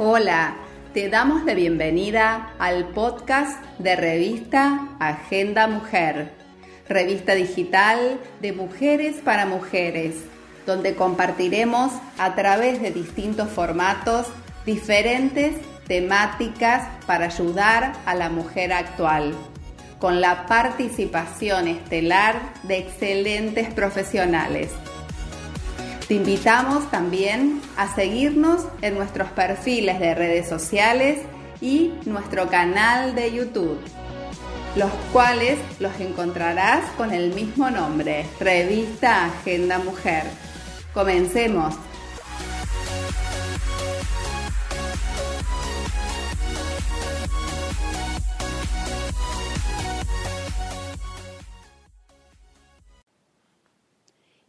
Hola, te damos la bienvenida al podcast de revista Agenda Mujer, revista digital de mujeres para mujeres, donde compartiremos a través de distintos formatos diferentes temáticas para ayudar a la mujer actual, con la participación estelar de excelentes profesionales. Te invitamos también a seguirnos en nuestros perfiles de redes sociales y nuestro canal de YouTube, los cuales los encontrarás con el mismo nombre, Revista Agenda Mujer. Comencemos.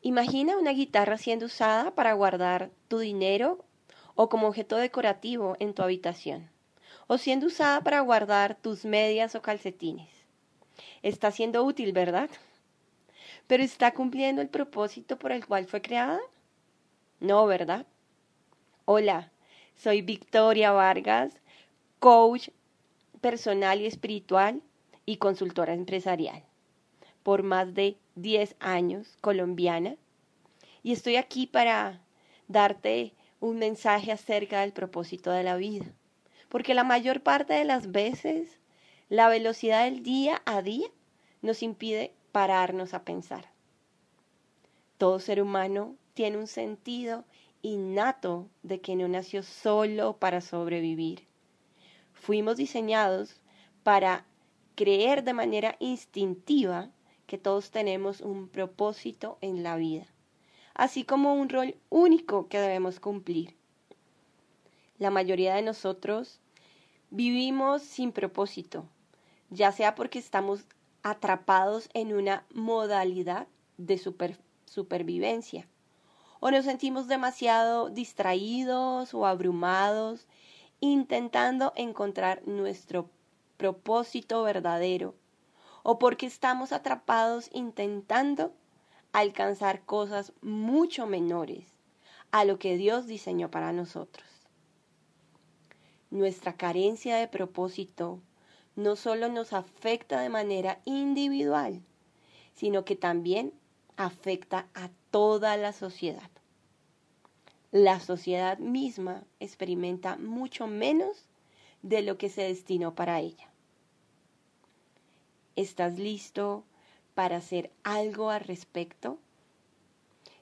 Imagina una guitarra siendo usada para guardar tu dinero o como objeto decorativo en tu habitación, o siendo usada para guardar tus medias o calcetines. Está siendo útil, ¿verdad? Pero ¿está cumpliendo el propósito por el cual fue creada? No, ¿verdad? Hola, soy Victoria Vargas, coach personal y espiritual y consultora empresarial. Por más de 10 años, colombiana, y estoy aquí para darte un mensaje acerca del propósito de la vida. Porque la mayor parte de las veces la velocidad del día a día nos impide pararnos a pensar. Todo ser humano tiene un sentido innato de que no nació solo para sobrevivir. Fuimos diseñados para creer de manera instintiva que todos tenemos un propósito en la vida, así como un rol único que debemos cumplir. La mayoría de nosotros vivimos sin propósito, ya sea porque estamos atrapados en una modalidad de supervivencia o nos sentimos demasiado distraídos o abrumados intentando encontrar nuestro propósito verdadero o porque estamos atrapados intentando alcanzar cosas mucho menores a lo que Dios diseñó para nosotros. Nuestra carencia de propósito no solo nos afecta de manera individual, sino que también afecta a toda la sociedad. La sociedad misma experimenta mucho menos de lo que se destinó para ella. ¿Estás listo para hacer algo al respecto?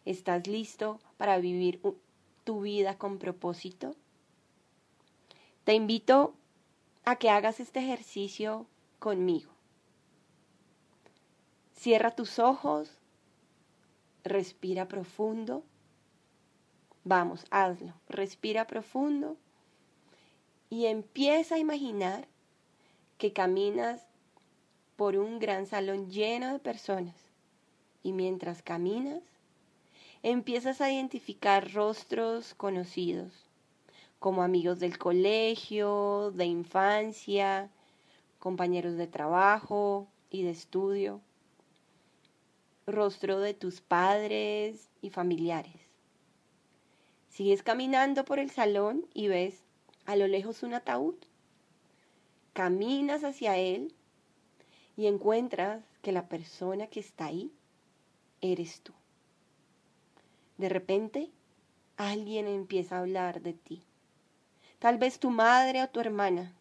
¿Estás listo para vivir tu vida con propósito? Te invito a que hagas este ejercicio conmigo. Cierra tus ojos, respira profundo. Vamos, hazlo. Respira profundo y empieza a imaginar que caminas por un gran salón lleno de personas y mientras caminas empiezas a identificar rostros conocidos, como amigos del colegio, de infancia, compañeros de trabajo y de estudio, rostro de tus padres y familiares. Sigues caminando por el salón y ves a lo lejos un ataúd. Caminas hacia él y encuentras que la persona que está ahí eres tú. De repente, alguien empieza a hablar de ti. Tal vez tu madre o tu hermana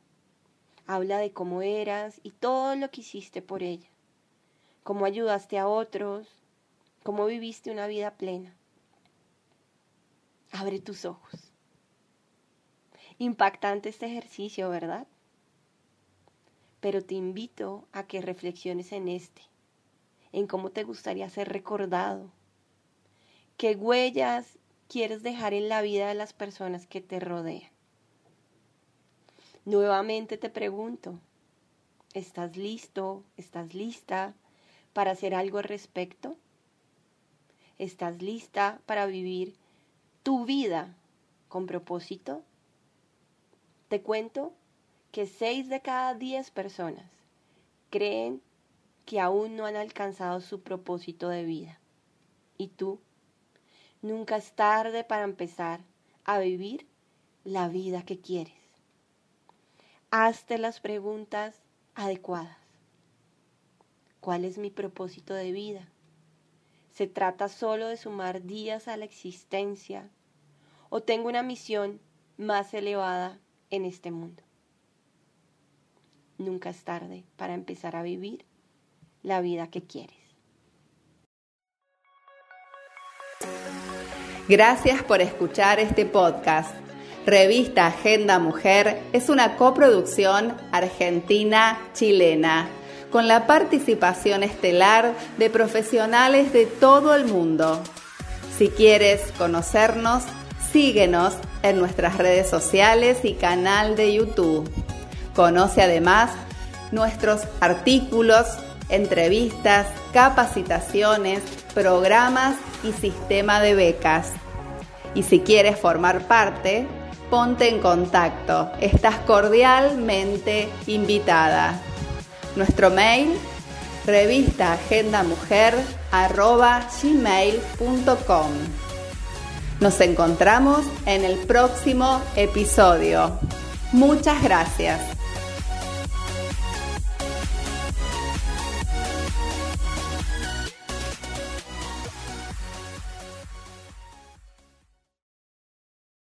habla de cómo eras y todo lo que hiciste por ella, cómo ayudaste a otros, cómo viviste una vida plena. Abre tus ojos. Impactante este ejercicio, ¿verdad? Pero te invito a que reflexiones en este, en cómo te gustaría ser recordado, qué huellas quieres dejar en la vida de las personas que te rodean. Nuevamente te pregunto, ¿estás listo? ¿Estás lista para hacer algo al respecto? ¿Estás lista para vivir tu vida con propósito? Te cuento que 6 de cada 10 personas creen que aún no han alcanzado su propósito de vida. ¿Y tú? Nunca es tarde para empezar a vivir la vida que quieres. Hazte las preguntas adecuadas. ¿Cuál es mi propósito de vida? ¿Se trata solo de sumar días a la existencia o tengo una misión más elevada en este mundo? Nunca es tarde para empezar a vivir la vida que quieres. Gracias por escuchar este podcast. Revista Agenda Mujer es una coproducción argentina-chilena con la participación estelar de profesionales de todo el mundo. Si quieres conocernos, síguenos en nuestras redes sociales y canal de YouTube. Conoce además nuestros artículos, entrevistas, capacitaciones, programas y sistema de becas. Y si quieres formar parte, ponte en contacto. Estás cordialmente invitada. Nuestro mail revista gmail.com. Nos encontramos en el próximo episodio. Muchas gracias.